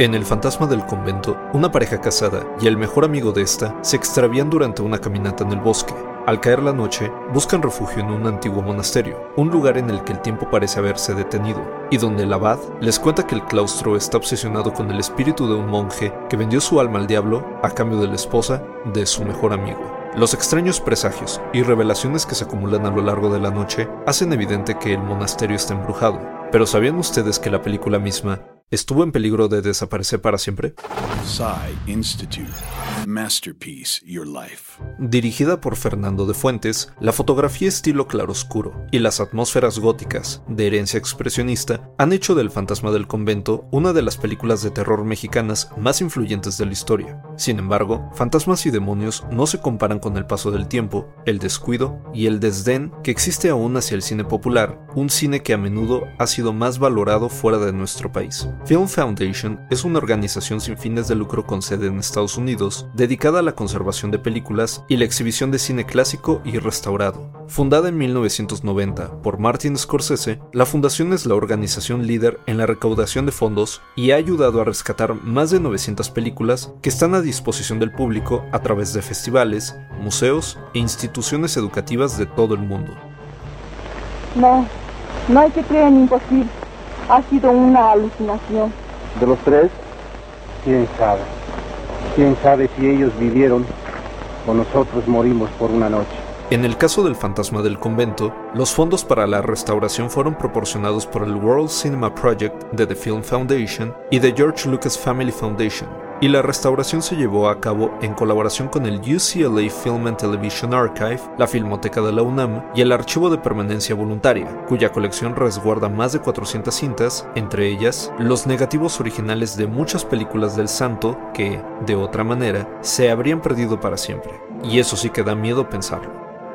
En El fantasma del convento, una pareja casada y el mejor amigo de esta se extravían durante una caminata en el bosque. Al caer la noche, buscan refugio en un antiguo monasterio, un lugar en el que el tiempo parece haberse detenido, y donde el abad les cuenta que el claustro está obsesionado con el espíritu de un monje que vendió su alma al diablo a cambio de la esposa de su mejor amigo. Los extraños presagios y revelaciones que se acumulan a lo largo de la noche hacen evidente que el monasterio está embrujado. Pero ¿sabían ustedes que la película misma estuvo en peligro de desaparecer para siempre? Institute. Masterpiece Your Life. Dirigida por Fernando de Fuentes, la fotografía estilo claroscuro y las atmósferas góticas de herencia expresionista han hecho del Fantasma del Convento una de las películas de terror mexicanas más influyentes de la historia. Sin embargo, fantasmas y demonios no se comparan con el paso del tiempo, el descuido y el desdén que existe aún hacia el cine popular, un cine que a menudo ha sido más valorado fuera de nuestro país. Film Foundation es una organización sin fines de lucro con sede en Estados Unidos dedicada a la conservación de películas y la exhibición de cine clásico y restaurado. Fundada en 1990 por Martin Scorsese, la fundación es la organización líder en la recaudación de fondos y ha ayudado a rescatar más de 900 películas que están a disposición del público a través de festivales, museos e instituciones educativas de todo el mundo. No, no hay que creer en imposible. Ha sido una alucinación. De los tres, quién sabe. Quién sabe si ellos vivieron o nosotros morimos por una noche. En el caso del fantasma del convento, los fondos para la restauración fueron proporcionados por el World Cinema Project de The Film Foundation y The George Lucas Family Foundation, y la restauración se llevó a cabo en colaboración con el UCLA Film and Television Archive, la Filmoteca de la UNAM y el Archivo de Permanencia Voluntaria, cuya colección resguarda más de 400 cintas, entre ellas los negativos originales de muchas películas del santo que, de otra manera, se habrían perdido para siempre. Y eso sí que da miedo pensarlo.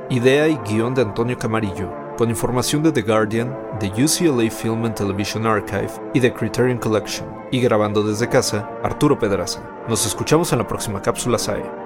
Idea y guion de Antonio Camarillo, con información de The Guardian, The UCLA Film and Television Archive y The Criterion Collection, y grabando desde casa, Arturo Pedraza. Nos escuchamos en la próxima cápsula SAE.